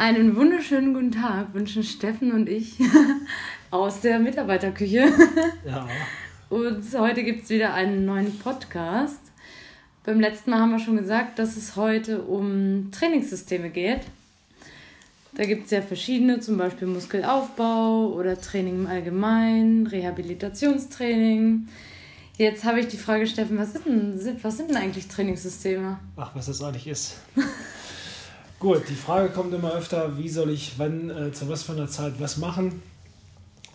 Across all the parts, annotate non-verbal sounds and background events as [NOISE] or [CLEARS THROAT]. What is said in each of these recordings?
Einen wunderschönen guten Tag wünschen Steffen und ich [LAUGHS] aus der Mitarbeiterküche. Ja. Und heute gibt es wieder einen neuen Podcast. Beim letzten Mal haben wir schon gesagt, dass es heute um Trainingssysteme geht. Da gibt es ja verschiedene, zum Beispiel Muskelaufbau oder Training im Allgemeinen, Rehabilitationstraining. Jetzt habe ich die Frage, Steffen, was, denn, was sind denn eigentlich Trainingssysteme? Ach, was das eigentlich ist. [LAUGHS] Gut, die Frage kommt immer öfter, wie soll ich wann, äh, zu was für einer Zeit was machen?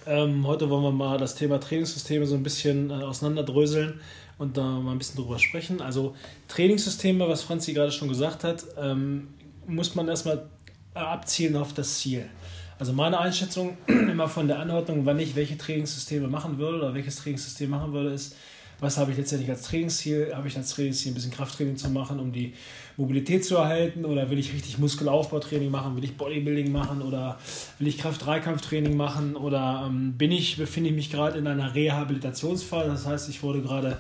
Ähm, heute wollen wir mal das Thema Trainingssysteme so ein bisschen äh, auseinanderdröseln und da mal ein bisschen drüber sprechen. Also Trainingssysteme, was Franzi gerade schon gesagt hat, ähm, muss man erstmal abzielen auf das Ziel. Also meine Einschätzung [CLEARS THROAT] immer von der Anordnung, wann ich welche Trainingssysteme machen würde oder welches Trainingssystem machen würde, ist, was habe ich letztendlich als Trainingsziel? Habe ich als Trainingsziel ein bisschen Krafttraining zu machen, um die Mobilität zu erhalten? Oder will ich richtig Muskelaufbautraining machen? Will ich Bodybuilding machen? Oder will ich Kraft-Dreikampftraining machen? Oder ähm, bin ich, befinde ich mich gerade in einer Rehabilitationsphase? Das heißt, ich wurde gerade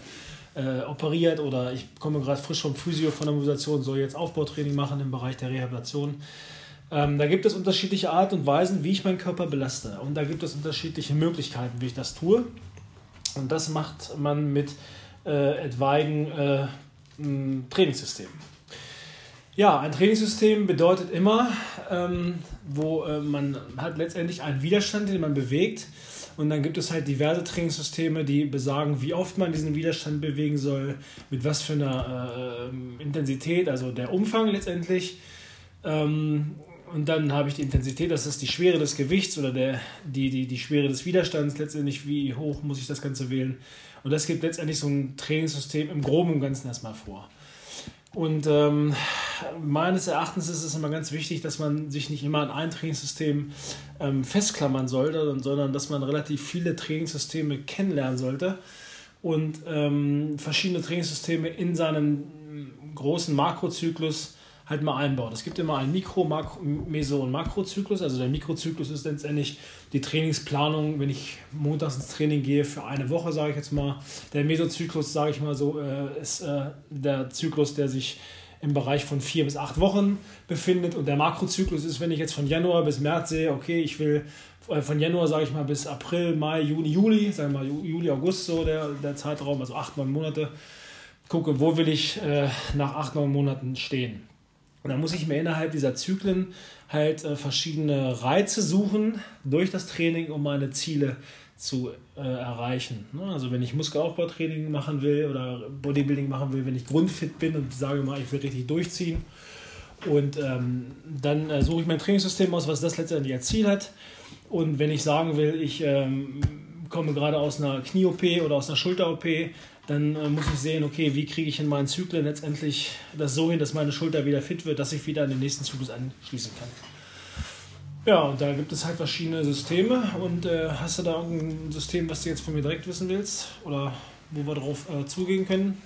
äh, operiert oder ich komme gerade frisch vom Physio von der Mobilisation, soll jetzt Aufbautraining machen im Bereich der Rehabilitation. Ähm, da gibt es unterschiedliche Art und Weisen, wie ich meinen Körper belaste. Und da gibt es unterschiedliche Möglichkeiten, wie ich das tue. Und das macht man mit äh, etwaigen äh, Trainingssystemen. Ja, ein Trainingssystem bedeutet immer, ähm, wo äh, man hat letztendlich einen Widerstand, den man bewegt. Und dann gibt es halt diverse Trainingssysteme, die besagen, wie oft man diesen Widerstand bewegen soll, mit was für einer äh, Intensität, also der Umfang letztendlich. Ähm, und dann habe ich die Intensität, das ist die Schwere des Gewichts oder der, die, die, die Schwere des Widerstands, letztendlich wie hoch muss ich das Ganze wählen. Und das gibt letztendlich so ein Trainingssystem im Groben und Ganzen erstmal vor. Und ähm, meines Erachtens ist es immer ganz wichtig, dass man sich nicht immer an ein Trainingssystem ähm, festklammern sollte, sondern dass man relativ viele Trainingssysteme kennenlernen sollte und ähm, verschiedene Trainingssysteme in seinen großen Makrozyklus halt mal einbaut. Es gibt immer einen Mikro-, Makro-, Meso- und Makrozyklus. Also der Mikrozyklus ist letztendlich die Trainingsplanung, wenn ich montags ins Training gehe für eine Woche, sage ich jetzt mal. Der Mesozyklus, sage ich mal so, äh, ist äh, der Zyklus, der sich im Bereich von vier bis acht Wochen befindet. Und der Makrozyklus ist, wenn ich jetzt von Januar bis März sehe, okay, ich will äh, von Januar, sage ich mal, bis April, Mai, Juni, Juli, sagen wir mal Juli, August, so der, der Zeitraum, also acht, neun Monate, gucke, wo will ich äh, nach acht, neun Monaten stehen. Und dann muss ich mir innerhalb dieser Zyklen halt äh, verschiedene Reize suchen durch das Training, um meine Ziele zu äh, erreichen. Ne? Also wenn ich Muskelaufbautraining machen will oder Bodybuilding machen will, wenn ich grundfit bin und sage mal, ich will richtig durchziehen. Und ähm, dann äh, suche ich mein Trainingssystem aus, was das letztendlich als Ziel hat. Und wenn ich sagen will, ich ähm, komme gerade aus einer Knie-OP oder aus einer Schulter-OP, dann äh, muss ich sehen, okay, wie kriege ich in meinen Zyklen letztendlich das so hin, dass meine Schulter wieder fit wird, dass ich wieder an den nächsten Zyklus anschließen kann. Ja, und da gibt es halt verschiedene Systeme. Und äh, hast du da irgendein System, was du jetzt von mir direkt wissen willst? Oder wo wir darauf äh, zugehen können?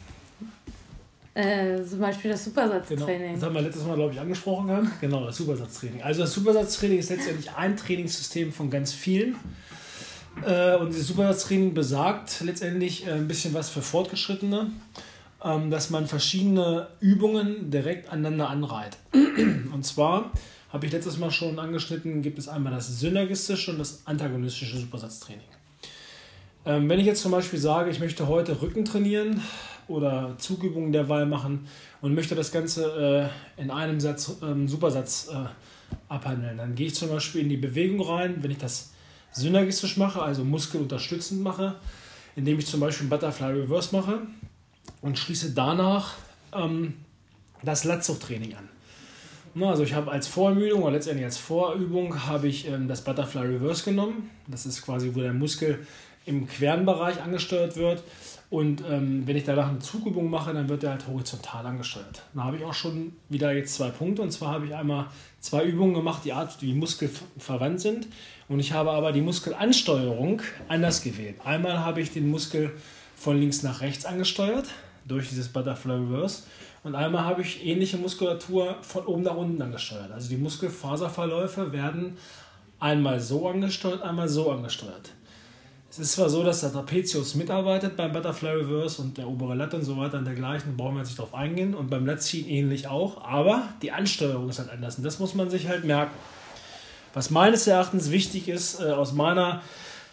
Äh, zum Beispiel das Supersatztraining. Genau. Das haben wir letztes Mal, glaube ich, angesprochen gehabt. Genau, das Supersatztraining. Also das Supersatztraining ist letztendlich ein Trainingssystem von ganz vielen. Äh, und dieses Supersatztraining besagt letztendlich äh, ein bisschen was für Fortgeschrittene, ähm, dass man verschiedene Übungen direkt aneinander anreiht. [CLEARS THROAT] und zwar habe ich letztes Mal schon angeschnitten, gibt es einmal das synergistische und das antagonistische Supersatztraining. Ähm, wenn ich jetzt zum Beispiel sage, ich möchte heute Rücken trainieren oder Zugübungen derweil machen und möchte das Ganze äh, in einem Satz, ähm, Supersatz abhandeln, dann gehe ich zum Beispiel in die Bewegung rein, wenn ich das synergistisch mache, also muskelunterstützend mache, indem ich zum Beispiel Butterfly Reverse mache und schließe danach ähm, das Latzugtraining an. Also ich habe als Vorermüdung oder letztendlich als Vorübung habe ich ähm, das Butterfly Reverse genommen. Das ist quasi, wo der Muskel im Quernbereich angesteuert wird. Und ähm, wenn ich danach eine Zugübung mache, dann wird er halt horizontal angesteuert. Da habe ich auch schon wieder jetzt zwei Punkte. Und zwar habe ich einmal zwei Übungen gemacht, die Art, wie Muskel verwandt sind. Und ich habe aber die Muskelansteuerung anders gewählt. Einmal habe ich den Muskel von links nach rechts angesteuert durch dieses Butterfly Reverse. Und einmal habe ich ähnliche Muskulatur von oben nach unten angesteuert. Also die Muskelfaserverläufe werden einmal so angesteuert, einmal so angesteuert. Es ist zwar so, dass der Trapezius mitarbeitet beim Butterfly Reverse und der obere Latte und so weiter und dergleichen, brauchen wir jetzt nicht drauf eingehen. Und beim Latziehen ähnlich auch, aber die Ansteuerung ist halt anders und das muss man sich halt merken. Was meines Erachtens wichtig ist, äh, aus meiner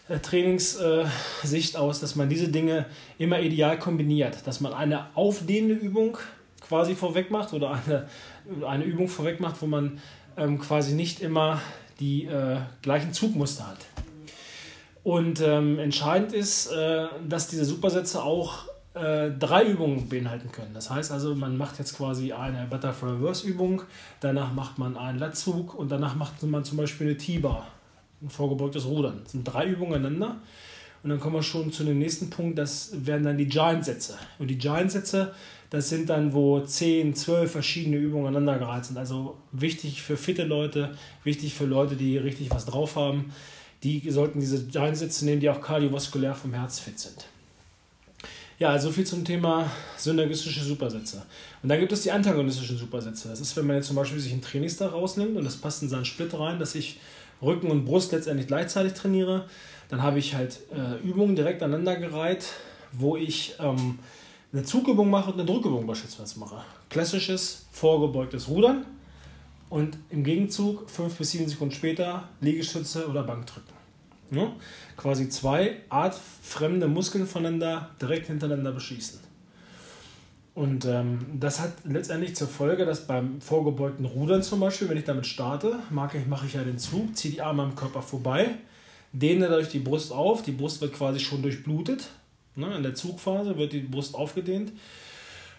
äh, Trainingssicht äh, aus, dass man diese Dinge immer ideal kombiniert. Dass man eine aufdehnende Übung quasi vorweg macht oder eine, eine Übung vorweg macht, wo man ähm, quasi nicht immer die äh, gleichen Zugmuster hat. Und ähm, entscheidend ist, äh, dass diese Supersätze auch äh, drei Übungen beinhalten können. Das heißt also, man macht jetzt quasi eine Butterfly Reverse Übung, danach macht man einen Lattzug und danach macht man zum Beispiel eine T-Bar, ein vorgebeugtes Rudern. Das sind drei Übungen aneinander. Und dann kommen wir schon zu dem nächsten Punkt, das werden dann die Giant-Sätze. Und die Giant-Sätze, das sind dann, wo 10, 12 verschiedene Übungen aneinandergereiht sind. Also wichtig für fitte Leute, wichtig für Leute, die richtig was drauf haben die sollten diese Einsätze nehmen, die auch kardiovaskulär vom Herz fit sind. Ja, also viel zum Thema synergistische Supersätze. Und dann gibt es die antagonistischen Supersätze. Das ist, wenn man jetzt zum Beispiel sich einen Trainingstag rausnimmt und das passt in seinen Split rein, dass ich Rücken und Brust letztendlich gleichzeitig trainiere. Dann habe ich halt äh, Übungen direkt aneinandergereiht, wo ich ähm, eine Zugübung mache und eine Drückübung beispielsweise mache. Klassisches vorgebeugtes Rudern und im Gegenzug fünf bis sieben Sekunden später Liegestütze oder Bankdrücken. Ja? Quasi zwei artfremde Muskeln voneinander direkt hintereinander beschießen. Und ähm, das hat letztendlich zur Folge, dass beim vorgebeugten Rudern zum Beispiel, wenn ich damit starte, mache ich, mache ich ja den Zug, ziehe die Arme am Körper vorbei, dehne dadurch die Brust auf, die Brust wird quasi schon durchblutet. Ne? In der Zugphase wird die Brust aufgedehnt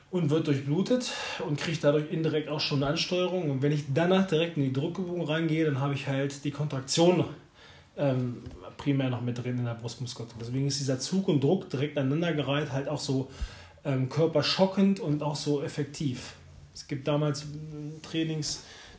und wird durchblutet und kriegt dadurch indirekt auch schon eine Ansteuerung. Und wenn ich danach direkt in die Druckübung reingehe, dann habe ich halt die Kontraktion ähm, primär noch mit drin in der Brustmuskulatur. Deswegen ist dieser Zug und Druck direkt aneinandergereiht halt auch so ähm, körperschockend und auch so effektiv. Es gibt damals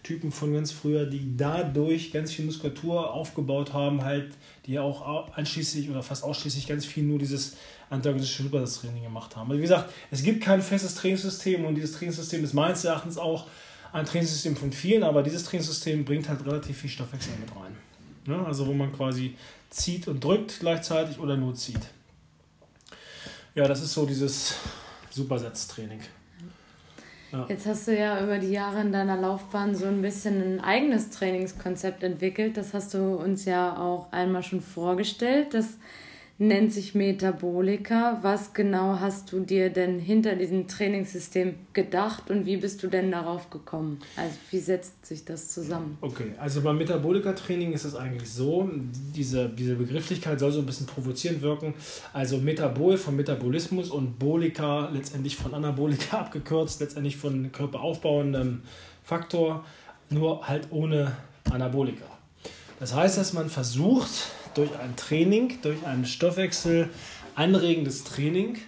Trainingstypen von ganz früher, die dadurch ganz viel Muskulatur aufgebaut haben, halt, die auch einschließlich oder fast ausschließlich ganz viel nur dieses antagonistische Supersatztraining gemacht haben. Also wie gesagt, es gibt kein festes Trainingssystem und dieses Trainingssystem ist meines Erachtens auch ein Trainingssystem von vielen, aber dieses Trainingssystem bringt halt relativ viel Stoffwechsel mit rein. Ja, also wo man quasi zieht und drückt gleichzeitig oder nur zieht. Ja, das ist so dieses Supersatztraining. Ja. Jetzt hast du ja über die Jahre in deiner Laufbahn so ein bisschen ein eigenes Trainingskonzept entwickelt. Das hast du uns ja auch einmal schon vorgestellt. Das nennt sich Metabolika. Was genau hast du dir denn hinter diesem Trainingssystem gedacht und wie bist du denn darauf gekommen? Also wie setzt sich das zusammen? Okay, also beim Metabolika-Training ist es eigentlich so, diese, diese Begrifflichkeit soll so ein bisschen provozierend wirken. Also Metabol von Metabolismus und Bolika letztendlich von Anabolika [LAUGHS] abgekürzt, letztendlich von körperaufbauendem Faktor, nur halt ohne Anabolika. Das heißt, dass man versucht, durch ein Training, durch ein Stoffwechsel anregendes Training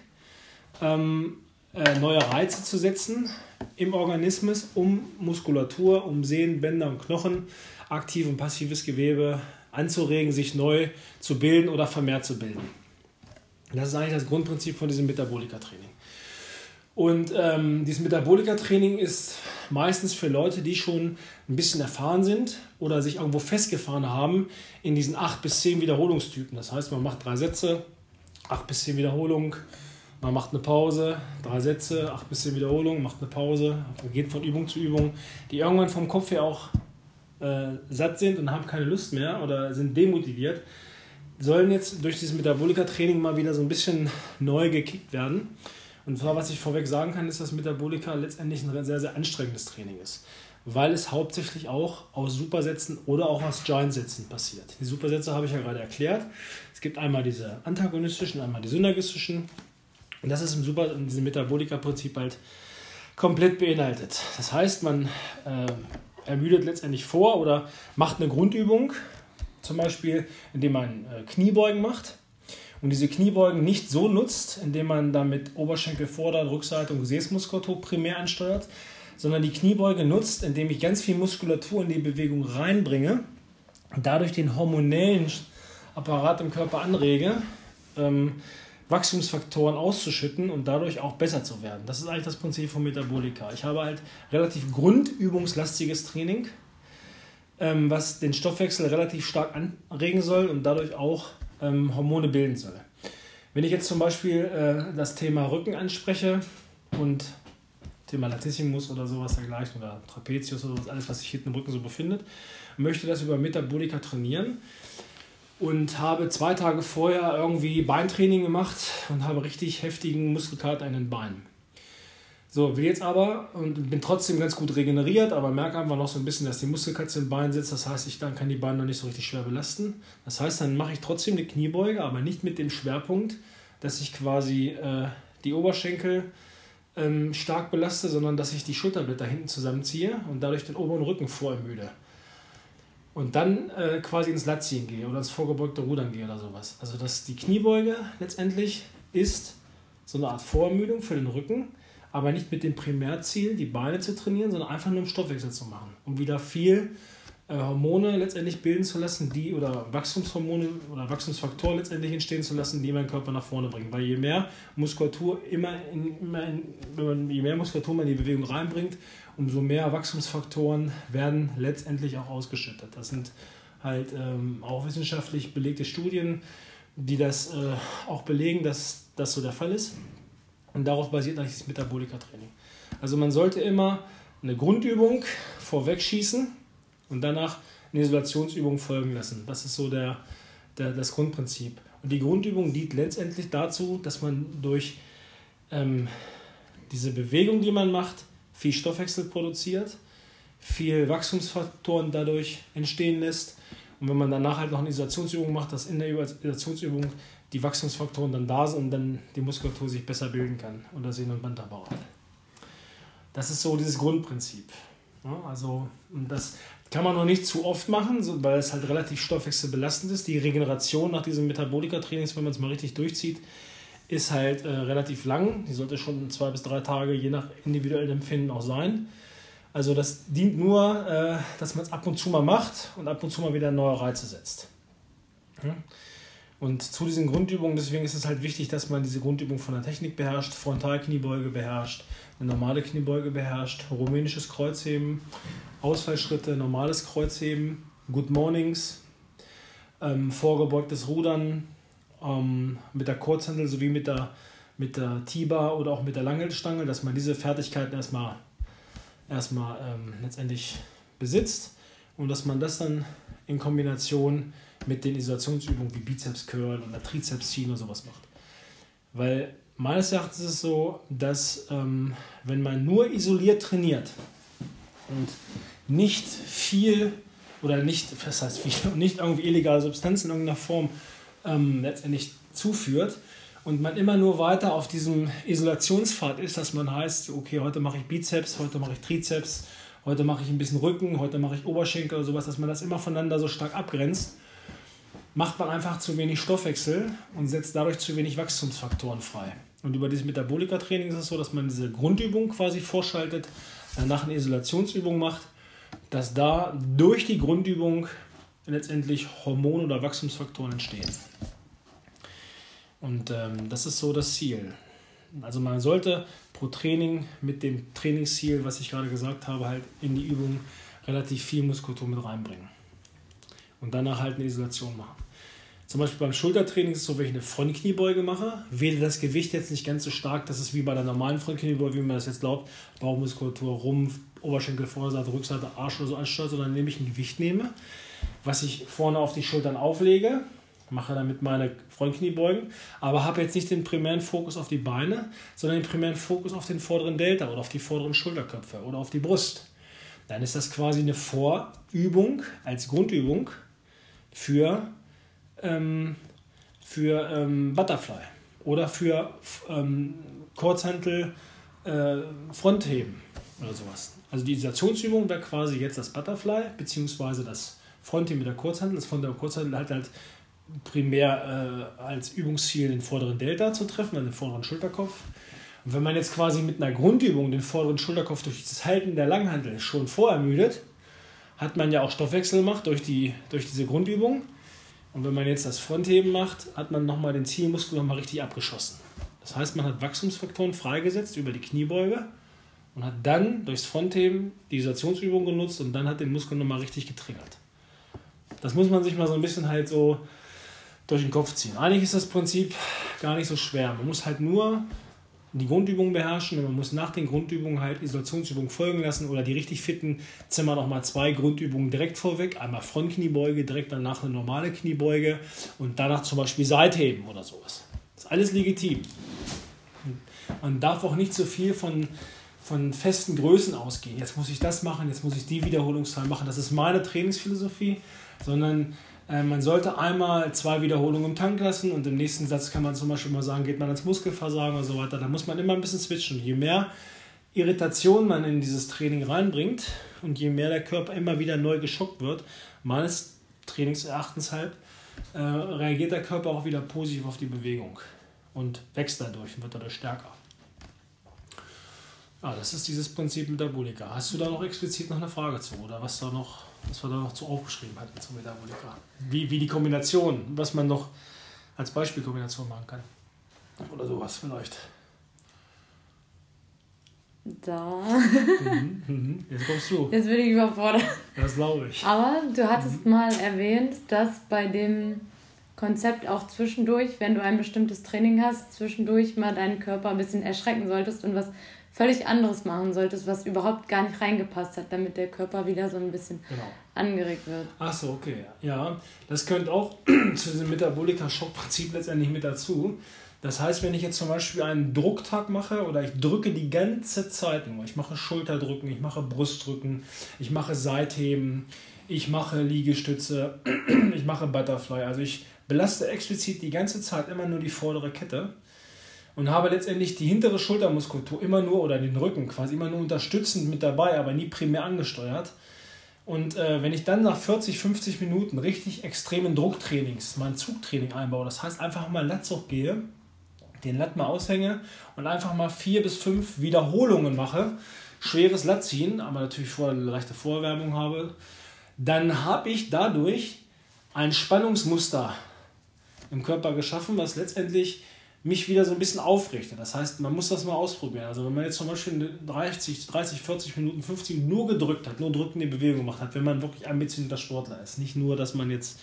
ähm, äh, neue Reize zu setzen im Organismus, um Muskulatur, um Sehnen, Bänder und Knochen, aktiv und passives Gewebe anzuregen, sich neu zu bilden oder vermehrt zu bilden. Das ist eigentlich das Grundprinzip von diesem Metabolika-Training. Und ähm, dieses Metabolika-Training ist meistens für Leute, die schon ein bisschen erfahren sind oder sich irgendwo festgefahren haben in diesen 8 bis 10 Wiederholungstypen. Das heißt, man macht drei Sätze, 8 bis 10 Wiederholungen, man macht eine Pause, drei Sätze, 8 bis 10 Wiederholungen, macht eine Pause, geht von Übung zu Übung, die irgendwann vom Kopf her auch äh, satt sind und haben keine Lust mehr oder sind demotiviert, sollen jetzt durch dieses Metabolika-Training mal wieder so ein bisschen neu gekickt werden. Und zwar, was ich vorweg sagen kann, ist, dass Metabolika letztendlich ein sehr, sehr anstrengendes Training ist. Weil es hauptsächlich auch aus Supersätzen oder auch aus Giant-Sätzen passiert. Die Supersätze habe ich ja gerade erklärt. Es gibt einmal diese antagonistischen, einmal die synergistischen. Und das ist im, Super, in diesem Metabolika-Prinzip halt komplett beinhaltet. Das heißt, man äh, ermüdet letztendlich vor oder macht eine Grundübung, zum Beispiel indem man äh, Kniebeugen macht und diese Kniebeugen nicht so nutzt, indem man damit Oberschenkel, Vorder-, Rückseite und Gesäßmuskulatur primär ansteuert, sondern die Kniebeuge nutzt, indem ich ganz viel Muskulatur in die Bewegung reinbringe und dadurch den hormonellen Apparat im Körper anrege, ähm, Wachstumsfaktoren auszuschütten und dadurch auch besser zu werden. Das ist eigentlich das Prinzip von Metabolika. Ich habe halt relativ grundübungslastiges Training, ähm, was den Stoffwechsel relativ stark anregen soll und dadurch auch ähm, Hormone bilden soll. Wenn ich jetzt zum Beispiel äh, das Thema Rücken anspreche und Thema Latissimus oder sowas dergleichen oder Trapezius oder alles, was sich hinten im Rücken so befindet, möchte das über Metabolika trainieren und habe zwei Tage vorher irgendwie Beintraining gemacht und habe richtig heftigen Muskelkater in den Beinen. So, will jetzt aber und bin trotzdem ganz gut regeneriert, aber merke einfach noch so ein bisschen, dass die Muskelkatze im Bein sitzt. Das heißt, ich dann kann die Beine noch nicht so richtig schwer belasten. Das heißt, dann mache ich trotzdem eine Kniebeuge, aber nicht mit dem Schwerpunkt, dass ich quasi äh, die Oberschenkel ähm, stark belaste, sondern dass ich die Schulterblätter hinten zusammenziehe und dadurch den oberen Rücken vorermüde. Und dann äh, quasi ins Latziehen gehe oder ins vorgebeugte Rudern gehe oder sowas. Also dass die Kniebeuge letztendlich ist so eine Art Vorermüdung für den Rücken aber nicht mit dem Primärziel, die Beine zu trainieren, sondern einfach nur um Stoffwechsel zu machen, um wieder viel äh, Hormone letztendlich bilden zu lassen, die oder Wachstumshormone oder Wachstumsfaktoren letztendlich entstehen zu lassen, die meinen Körper nach vorne bringen. Weil je mehr Muskulatur immer, in, immer in, je mehr Muskulatur man in die Bewegung reinbringt, umso mehr Wachstumsfaktoren werden letztendlich auch ausgeschüttet. Das sind halt ähm, auch wissenschaftlich belegte Studien, die das äh, auch belegen, dass das so der Fall ist. Und darauf basiert eigentlich das Metabolika-Training. Also man sollte immer eine Grundübung vorwegschießen und danach eine Isolationsübung folgen lassen. Das ist so der, der, das Grundprinzip. Und die Grundübung dient letztendlich dazu, dass man durch ähm, diese Bewegung, die man macht, viel Stoffwechsel produziert, viel Wachstumsfaktoren dadurch entstehen lässt. Und wenn man danach halt noch eine Isolationsübung macht, dass in der Isolationsübung die Wachstumsfaktoren dann da sind und dann die Muskulatur sich besser bilden kann und der Sehnen- und Bandapparat. Das ist so dieses Grundprinzip. Also das kann man noch nicht zu oft machen, weil es halt relativ stoffwechselbelastend ist. Die Regeneration nach diesem Metabolika-Trainings, wenn man es mal richtig durchzieht, ist halt äh, relativ lang. Die sollte schon zwei bis drei Tage je nach individuellem Empfinden auch sein. Also das dient nur, äh, dass man es ab und zu mal macht und ab und zu mal wieder neue Reize setzt. Ja? Und zu diesen Grundübungen, deswegen ist es halt wichtig, dass man diese Grundübung von der Technik beherrscht, Frontalkniebeuge beherrscht, eine normale Kniebeuge beherrscht, rumänisches Kreuzheben, Ausfallschritte, normales Kreuzheben, Good Mornings, ähm, vorgebeugtes Rudern ähm, mit der Kurzhandel sowie mit der, mit der T-Bar oder auch mit der Langhaltstange, dass man diese Fertigkeiten erstmal, erstmal ähm, letztendlich besitzt und dass man das dann in Kombination mit den Isolationsübungen wie Bizeps Curl oder Trizeps ziehen oder sowas macht. Weil meines Erachtens ist es so, dass ähm, wenn man nur isoliert trainiert und nicht viel oder nicht, was heißt viel, [LAUGHS] nicht irgendwie illegale Substanzen in irgendeiner Form ähm, letztendlich zuführt und man immer nur weiter auf diesem Isolationspfad ist, dass man heißt, okay, heute mache ich Bizeps, heute mache ich Trizeps, heute mache ich ein bisschen Rücken, heute mache ich Oberschenkel oder sowas, dass man das immer voneinander so stark abgrenzt macht man einfach zu wenig Stoffwechsel und setzt dadurch zu wenig Wachstumsfaktoren frei. Und über dieses Metabolika-Training ist es so, dass man diese Grundübung quasi vorschaltet, danach eine Isolationsübung macht, dass da durch die Grundübung letztendlich Hormone oder Wachstumsfaktoren entstehen. Und ähm, das ist so das Ziel. Also man sollte pro Training mit dem Trainingsziel, was ich gerade gesagt habe, halt in die Übung relativ viel Muskulatur mit reinbringen und danach halt eine Isolation machen. Zum Beispiel beim Schultertraining ist es so, wenn ich eine Frontkniebeuge mache, wähle das Gewicht jetzt nicht ganz so stark, dass es wie bei der normalen Frontkniebeuge, wie man das jetzt glaubt, Bauchmuskulatur, Rumpf, Oberschenkel, Vorderseite, Rückseite, Arsch oder so ansteuert, sondern indem ich ein Gewicht nehme, was ich vorne auf die Schultern auflege, mache damit meine Frontkniebeugen, aber habe jetzt nicht den primären Fokus auf die Beine, sondern den primären Fokus auf den vorderen Delta oder auf die vorderen Schulterköpfe oder auf die Brust. Dann ist das quasi eine Vorübung als Grundübung für, ähm, für ähm, Butterfly oder für ähm, Kurzhantel äh, Frontheben oder sowas. Also die Isolationsübung wäre quasi jetzt das Butterfly beziehungsweise das Frontheben mit der Kurzhantel. Das Frontheben der Kurzhantel hat halt primär äh, als Übungsziel den vorderen Delta zu treffen, also den vorderen Schulterkopf. Und wenn man jetzt quasi mit einer Grundübung den vorderen Schulterkopf durch das Halten der Langhantel schon vorermüdet, hat man ja auch Stoffwechsel gemacht durch, die, durch diese Grundübung. Und wenn man jetzt das Frontheben macht, hat man nochmal den Zielmuskel nochmal richtig abgeschossen. Das heißt, man hat Wachstumsfaktoren freigesetzt über die Kniebeuge und hat dann durchs Frontheben die Isolationsübung genutzt und dann hat den Muskel nochmal richtig getriggert. Das muss man sich mal so ein bisschen halt so durch den Kopf ziehen. Eigentlich ist das Prinzip gar nicht so schwer. Man muss halt nur die Grundübungen beherrschen und man muss nach den Grundübungen halt Isolationsübungen folgen lassen oder die richtig fitten Zimmer nochmal zwei Grundübungen direkt vorweg. Einmal Frontkniebeuge, direkt danach eine normale Kniebeuge und danach zum Beispiel Seitheben oder sowas. Das ist alles legitim. Man darf auch nicht so viel von, von festen Größen ausgehen. Jetzt muss ich das machen, jetzt muss ich die Wiederholungszahl machen. Das ist meine Trainingsphilosophie, sondern äh, man sollte einmal zwei Wiederholungen im Tank lassen und im nächsten Satz kann man zum Beispiel mal sagen, geht man ans Muskelversagen und so weiter. Da muss man immer ein bisschen switchen. Je mehr Irritation man in dieses Training reinbringt und je mehr der Körper immer wieder neu geschockt wird, meines Trainingserachtens halt, äh, reagiert der Körper auch wieder positiv auf die Bewegung und wächst dadurch und wird dadurch stärker. Ja, das ist dieses Prinzip Metabolika. Hast du da noch explizit noch eine Frage zu oder was da noch was wir da noch zu aufgeschrieben hatten zum Metabolika. Wie, wie die Kombination, was man noch als Beispielkombination machen kann. Oder sowas vielleicht. Da. Mhm, mhm. Jetzt kommst du. Jetzt bin ich überfordert. Das glaube ich. Aber du hattest mhm. mal erwähnt, dass bei dem Konzept auch zwischendurch, wenn du ein bestimmtes Training hast, zwischendurch mal deinen Körper ein bisschen erschrecken solltest und was völlig anderes machen solltest, was überhaupt gar nicht reingepasst hat, damit der Körper wieder so ein bisschen genau. angeregt wird. Ach so, okay. Ja, das gehört auch [CLEARS THROAT] zu diesem Metabolika-Schock-Prinzip letztendlich mit dazu. Das heißt, wenn ich jetzt zum Beispiel einen Drucktag mache oder ich drücke die ganze Zeit nur, ich mache Schulterdrücken, ich mache Brustdrücken, ich mache Seitheben, ich mache Liegestütze, [CLEARS THROAT] ich mache Butterfly, also ich belaste explizit die ganze Zeit immer nur die vordere Kette und habe letztendlich die hintere Schultermuskulatur immer nur oder den Rücken quasi immer nur unterstützend mit dabei, aber nie primär angesteuert. Und äh, wenn ich dann nach 40, 50 Minuten richtig extremen Drucktrainings, mein Zugtraining einbaue, das heißt einfach mal Latzug gehe, den Latt mal aushänge und einfach mal vier bis fünf Wiederholungen mache, schweres Latt ziehen, aber natürlich vorher eine leichte Vorwärmung habe, dann habe ich dadurch ein Spannungsmuster im Körper geschaffen, was letztendlich mich wieder so ein bisschen aufrichte. Das heißt, man muss das mal ausprobieren. Also wenn man jetzt zum Beispiel 30, 30 40 Minuten, 50 Minuten nur gedrückt hat, nur drückende Bewegung gemacht hat, wenn man wirklich ambitionierter Sportler ist. Nicht nur, dass man jetzt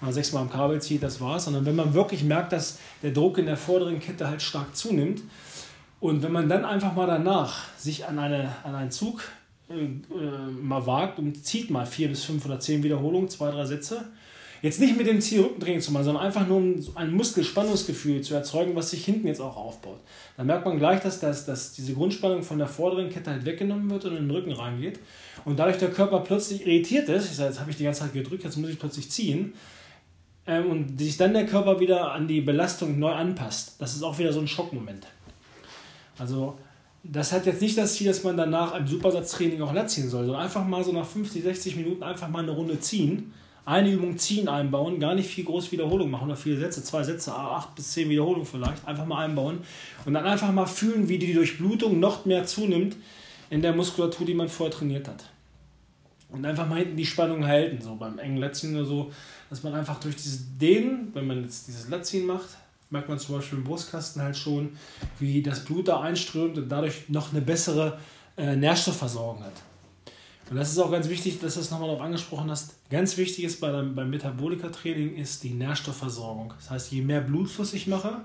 mal sechsmal am Kabel zieht, das war's, sondern wenn man wirklich merkt, dass der Druck in der vorderen Kette halt stark zunimmt und wenn man dann einfach mal danach sich an, eine, an einen Zug äh, äh mal wagt und zieht mal vier bis fünf oder zehn Wiederholungen, zwei, drei Sätze, Jetzt nicht mit dem Ziel, Rückentraining zu machen, sondern einfach nur um ein Muskelspannungsgefühl zu erzeugen, was sich hinten jetzt auch aufbaut. Dann merkt man gleich, dass, das, dass diese Grundspannung von der vorderen Kette halt weggenommen wird und in den Rücken reingeht. Und dadurch der Körper plötzlich irritiert ist, ich sage, jetzt habe ich die ganze Zeit gedrückt, jetzt muss ich plötzlich ziehen. Ähm, und sich dann der Körper wieder an die Belastung neu anpasst. Das ist auch wieder so ein Schockmoment. Also das hat jetzt nicht das Ziel, dass man danach im Supersatztraining auch Lat ziehen soll, sondern einfach mal so nach 50, 60 Minuten einfach mal eine Runde ziehen eine Übung ziehen einbauen, gar nicht viel groß Wiederholung machen oder viele Sätze, zwei Sätze, acht bis zehn Wiederholungen vielleicht, einfach mal einbauen und dann einfach mal fühlen, wie die Durchblutung noch mehr zunimmt in der Muskulatur, die man vorher trainiert hat. Und einfach mal hinten die Spannung halten, so beim engen Latziehen oder so, dass man einfach durch dieses Dehnen, wenn man jetzt dieses Latziehen macht, merkt man zum Beispiel im Brustkasten halt schon, wie das Blut da einströmt und dadurch noch eine bessere äh, Nährstoffversorgung hat. Und das ist auch ganz wichtig, dass du es nochmal darauf angesprochen hast. Ganz wichtig ist bei beim Metabolika-Training ist die Nährstoffversorgung. Das heißt, je mehr Blutfluss ich mache,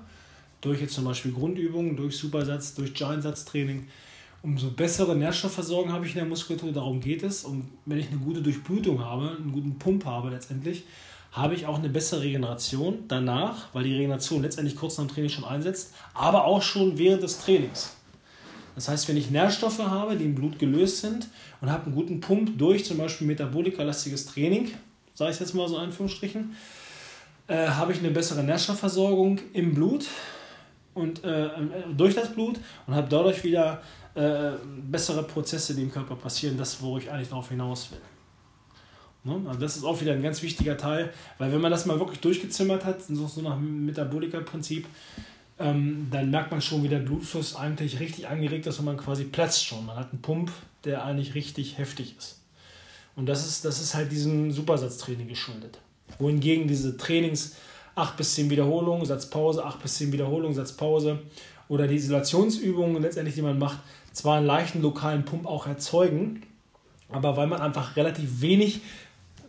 durch jetzt zum Beispiel Grundübungen, durch Supersatz, durch Giant-Satz-Training, umso bessere Nährstoffversorgung habe ich in der Muskulatur. Darum geht es. Und wenn ich eine gute Durchblutung habe, einen guten Pump habe letztendlich, habe ich auch eine bessere Regeneration danach, weil die Regeneration letztendlich kurz nach dem Training schon einsetzt, aber auch schon während des Trainings. Das heißt, wenn ich Nährstoffe habe, die im Blut gelöst sind und habe einen guten Pump durch zum Beispiel metabolikalastiges Training, sage ich jetzt mal so in Anführungsstrichen, äh, habe ich eine bessere Nährstoffversorgung im Blut und äh, durch das Blut und habe dadurch wieder äh, bessere Prozesse, die im Körper passieren, das, wo ich eigentlich darauf hinaus will. Ne? Also das ist auch wieder ein ganz wichtiger Teil, weil wenn man das mal wirklich durchgezimmert hat, so, so nach Metabolika-Prinzip, ähm, dann merkt man schon, wie der Blutfluss eigentlich richtig angeregt ist und man quasi platzt schon. Man hat einen Pump, der eigentlich richtig heftig ist. Und das ist, das ist halt diesem Supersatztraining geschuldet. Wohingegen diese Trainings 8 bis 10 Wiederholungen, Satzpause, 8 bis 10 Wiederholungen, Satzpause oder die Isolationsübungen letztendlich, die man macht, zwar einen leichten lokalen Pump auch erzeugen, aber weil man einfach relativ wenig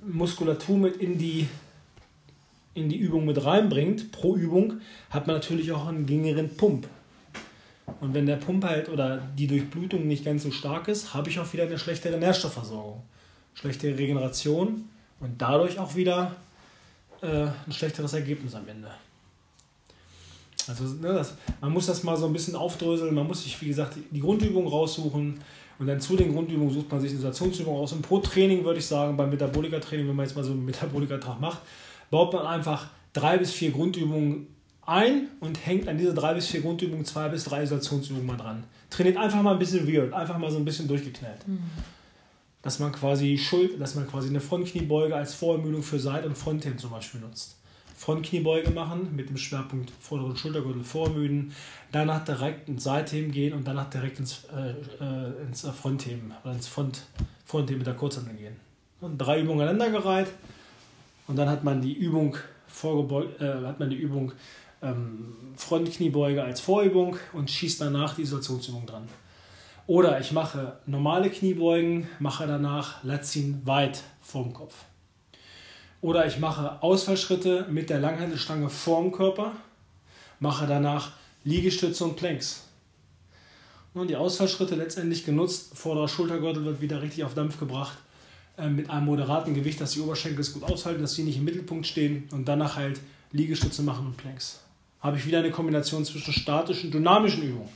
Muskulatur mit in die in die Übung mit reinbringt, pro Übung, hat man natürlich auch einen geringeren Pump. Und wenn der Pump halt oder die Durchblutung nicht ganz so stark ist, habe ich auch wieder eine schlechtere Nährstoffversorgung, schlechtere Regeneration und dadurch auch wieder äh, ein schlechteres Ergebnis am Ende. Also ne, das, man muss das mal so ein bisschen aufdröseln, man muss sich, wie gesagt, die Grundübung raussuchen und dann zu den Grundübungen sucht man sich eine Isolationsübung aus. Und pro Training würde ich sagen, beim Metabolika-Training, wenn man jetzt mal so einen Metabolika-Tag macht, baut man einfach drei bis vier Grundübungen ein und hängt an diese drei bis vier Grundübungen zwei bis drei Isolationsübungen mal dran. Trainiert einfach mal ein bisschen weird, einfach mal so ein bisschen durchgeknallt. Mhm. Dass man quasi Schuld, dass man quasi eine Frontkniebeuge als Vorermüdung für Seit- und Frontheben zum Beispiel nutzt. Frontkniebeuge machen mit dem Schwerpunkt vorderen Schultergürtel vormüden, danach direkt ins Seitheben gehen und danach direkt ins, äh, äh ins Frontheben oder ins Front, Frontheben mit der Kurzhandel gehen. Und drei Übungen aneinandergereiht und dann hat man die Übung äh, hat man die Übung ähm, Frontkniebeuge als Vorübung und schießt danach die Isolationsübung dran. Oder ich mache normale Kniebeugen, mache danach Latzin weit vorm Kopf. Oder ich mache Ausfallschritte mit der Langhantelstange vorm Körper, mache danach Liegestütze und Planks. Und die Ausfallschritte letztendlich genutzt, vorderer Schultergürtel wird wieder richtig auf Dampf gebracht, mit einem moderaten Gewicht, dass die Oberschenkel es gut aushalten, dass sie nicht im Mittelpunkt stehen und danach halt Liegestütze machen und Planks. Habe ich wieder eine Kombination zwischen statischen und dynamischen Übungen.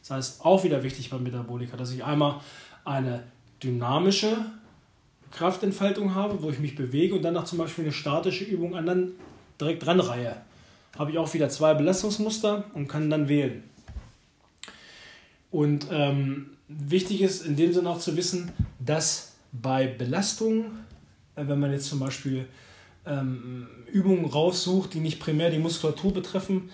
Das heißt, auch wieder wichtig beim Metabolika, dass ich einmal eine dynamische Kraftentfaltung habe, wo ich mich bewege und danach zum Beispiel eine statische Übung an dann direkt ranreihe. Habe ich auch wieder zwei Belastungsmuster und kann dann wählen. Und ähm, wichtig ist in dem Sinne auch zu wissen, dass bei Belastung, äh, wenn man jetzt zum Beispiel ähm, Übungen raussucht, die nicht primär die Muskulatur betreffen,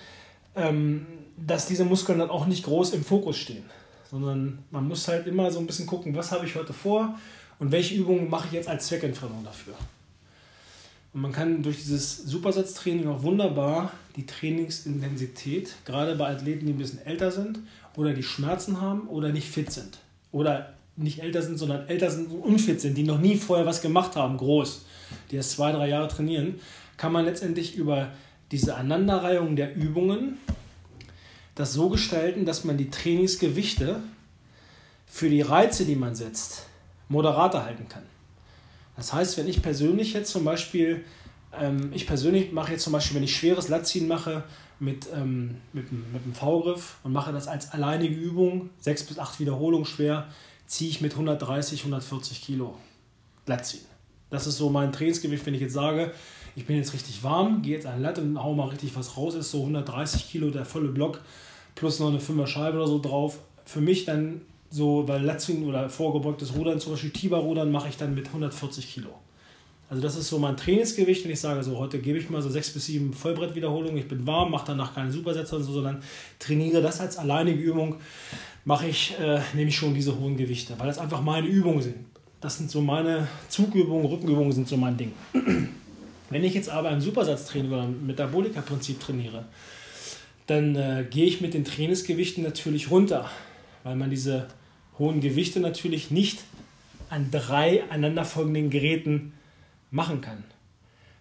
ähm, dass diese Muskeln dann auch nicht groß im Fokus stehen, sondern man muss halt immer so ein bisschen gucken, was habe ich heute vor und welche Übungen mache ich jetzt als Zweckentfernung dafür. Und man kann durch dieses Supersatztraining auch wunderbar die Trainingsintensität, gerade bei Athleten, die ein bisschen älter sind oder die Schmerzen haben oder nicht fit sind oder nicht älter sind, sondern älter sind und unfit sind, die noch nie vorher was gemacht haben, groß, die erst zwei, drei Jahre trainieren, kann man letztendlich über diese Aneinanderreihung der Übungen das so gestalten, dass man die Trainingsgewichte für die Reize, die man setzt, moderater halten kann. Das heißt, wenn ich persönlich jetzt zum Beispiel, ähm, ich persönlich mache jetzt zum Beispiel, wenn ich schweres Latziehen mache mit, ähm, mit, mit einem V-Griff und mache das als alleinige Übung, sechs bis acht Wiederholungen schwer, ziehe ich mit 130, 140 Kilo Latziehen. Das ist so mein Trainingsgewicht, wenn ich jetzt sage, ich bin jetzt richtig warm, gehe jetzt an Latte und hau mal richtig was raus, ist so 130 Kilo der volle Block plus noch eine 5er Scheibe oder so drauf. Für mich dann so, weil Latzin oder vorgebeugtes Rudern, zum Beispiel Tiber-Rudern, mache ich dann mit 140 Kilo. Also das ist so mein Trainingsgewicht, wenn ich sage, so heute gebe ich mal so sechs bis sieben Vollbrettwiederholungen, ich bin warm, mache danach keine Supersätze und so, sondern trainiere das als alleinige Übung, mache ich, äh, nehme ich schon diese hohen Gewichte, weil das einfach meine Übungen sind. Das sind so meine Zugübungen, Rückenübungen sind so mein Ding. [CLEARS THROAT] Wenn ich jetzt aber im Supersatztraining oder im Metabolika-Prinzip trainiere, dann äh, gehe ich mit den Trainingsgewichten natürlich runter, weil man diese hohen Gewichte natürlich nicht an drei aneinanderfolgenden Geräten machen kann.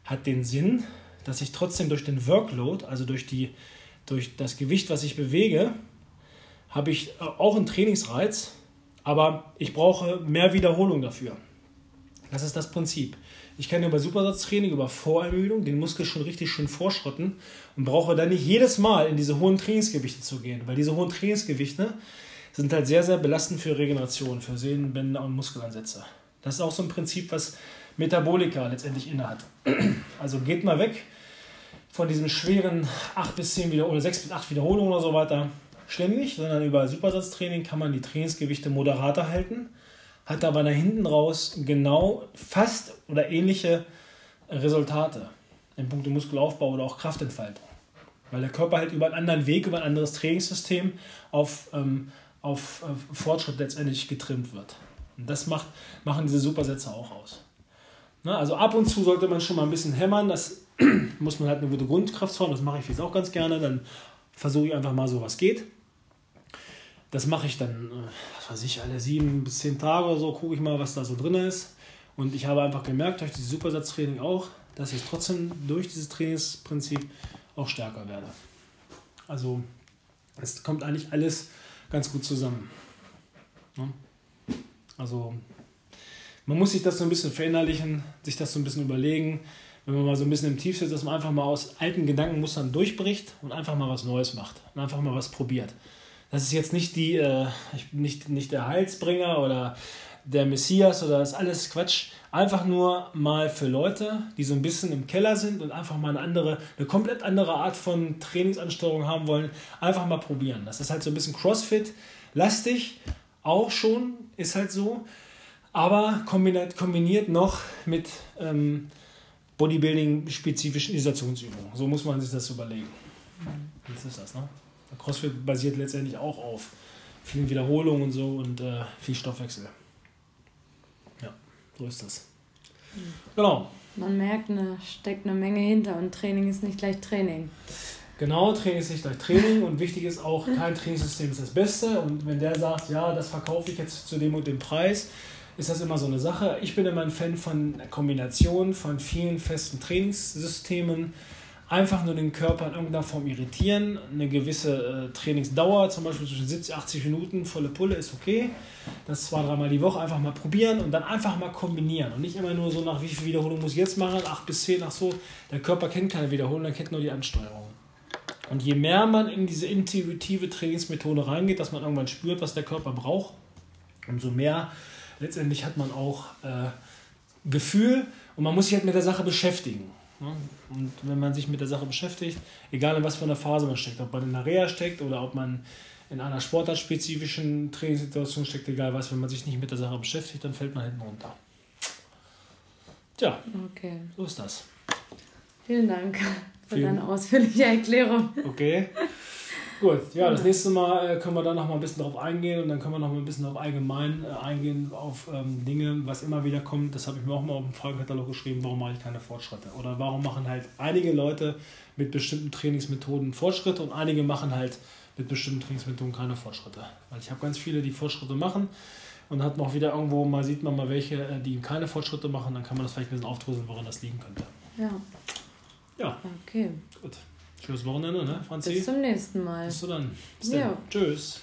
Hat den Sinn, dass ich trotzdem durch den Workload, also durch, die, durch das Gewicht, was ich bewege, habe ich äh, auch einen Trainingsreiz, aber ich brauche mehr Wiederholung dafür. Das ist das Prinzip. Ich kann über Supersatztraining, über Vorermüdung den Muskel schon richtig schön vorschrotten und brauche dann nicht jedes Mal in diese hohen Trainingsgewichte zu gehen, weil diese hohen Trainingsgewichte sind halt sehr, sehr belastend für Regeneration, für Sehnenbänder und Muskelansätze. Das ist auch so ein Prinzip, was Metabolika letztendlich innehat. [CLEARS THROAT] Also geht mal weg von diesen schweren 8 bis 10 Wiederholungen, 6 bis 8 Wiederholungen oder so weiter ständig, sondern über Supersatztraining kann man die Trainingsgewichte moderater halten hat aber nach hinten raus genau fast oder ähnliche Resultate in puncto Muskelaufbau oder auch Kraftentfaltung. Weil der Körper halt über einen anderen Weg, über ein anderes Trainingssystem auf, ähm, auf äh, Fortschritt letztendlich getrimmt wird. Und das macht, machen diese Supersätze auch aus. Na, also ab und zu sollte man schon mal ein bisschen hämmern, das [CLEARS THROAT] muss man halt eine gute Grundkraft haben, das mache ich jetzt auch ganz gerne, dann versuche ich einfach mal so, was geht. Das mache ich dann, äh, was weiß ich, alle sieben bis zehn Tage oder so, gucke ich mal, was da so drin ist. Und ich habe einfach gemerkt, durch dieses Supersatztraining auch, dass ich trotzdem durch dieses Trainingsprinzip auch stärker werde. Also es kommt eigentlich alles ganz gut zusammen. Ne? Also man muss sich das so ein bisschen verinnerlichen, sich das so ein bisschen überlegen, wenn man mal so ein bisschen im Tief sitzt, dass man einfach mal aus alten Gedankenmustern durchbricht und einfach mal was Neues macht und einfach mal was probiert. Das ist jetzt nicht, die, äh, nicht, nicht der Heilsbringer oder der Messias oder das ist alles Quatsch. Einfach nur mal für Leute, die so ein bisschen im Keller sind und einfach mal eine andere, eine komplett andere Art von Trainingsansteuerung haben wollen, einfach mal probieren. Das ist halt so ein bisschen Crossfit-lastig, auch schon, ist halt so aber kombiniert, kombiniert noch mit ähm, Bodybuilding-spezifischen Isolationsübungen. So muss man sich das überlegen. Mhm. ist das, ne? CrossFit basiert letztendlich auch auf vielen Wiederholungen und so und äh, viel Stoffwechsel. Ja, so ist das. Mhm. Genau. Man merkt, ne, steckt eine Menge hinter und Training ist nicht gleich Training. Genau, Training ist nicht gleich Training und wichtig ist auch, kein Trainingssystem ist das Beste. Und wenn der sagt, ja, das verkaufe ich jetzt zu dem und dem Preis, ist das immer so eine Sache. Ich bin immer ein Fan von Kombinationen von vielen festen Trainingssystemen. Einfach nur den Körper in irgendeiner Form irritieren. Eine gewisse äh, Trainingsdauer, zum Beispiel zwischen 70, 80 Minuten, volle Pulle ist okay. Das zwei, dreimal die Woche einfach mal probieren und dann einfach mal kombinieren. Und nicht immer nur so nach wie viel Wiederholung muss ich jetzt machen, 8 bis 10, ach so. Der Körper kennt keine Wiederholung, er kennt nur die Ansteuerung. Und je mehr man in diese intuitive Trainingsmethode reingeht, dass man irgendwann spürt, was der Körper braucht, umso mehr letztendlich hat man auch äh, Gefühl und man muss sich halt mit der Sache beschäftigen. Ne? Und wenn man sich mit der Sache beschäftigt, egal in was für einer Phase man steckt, ob man in einer Reha steckt oder ob man in einer sportartspezifischen Trainingssituation steckt, egal was, wenn man sich nicht mit der Sache beschäftigt, dann fällt man hinten runter. Tja, okay. so ist das. Vielen Dank für Vielen. deine ausführliche Erklärung. Okay. [LAUGHS] Gut, ja, das nächste Mal äh, können wir dann noch mal ein bisschen darauf eingehen und dann können wir noch mal ein bisschen auf allgemein äh, eingehen, auf ähm, Dinge, was immer wieder kommt. Das habe ich mir auch mal auf dem Fragenkatalog geschrieben, warum mache ich keine Fortschritte? Oder warum machen halt einige Leute mit bestimmten Trainingsmethoden Fortschritte und einige machen halt mit bestimmten Trainingsmethoden keine Fortschritte. Weil ich habe ganz viele, die Fortschritte machen und hat noch wieder irgendwo mal, sieht man mal welche, äh, die keine Fortschritte machen, dann kann man das vielleicht ein bisschen aufdröseln, woran das liegen könnte. Ja. Ja. Okay. Gut. Schönes Wochenende, ne, Franzi? Bis zum nächsten Mal. Bis dann. Bis dann. Ja. Tschüss.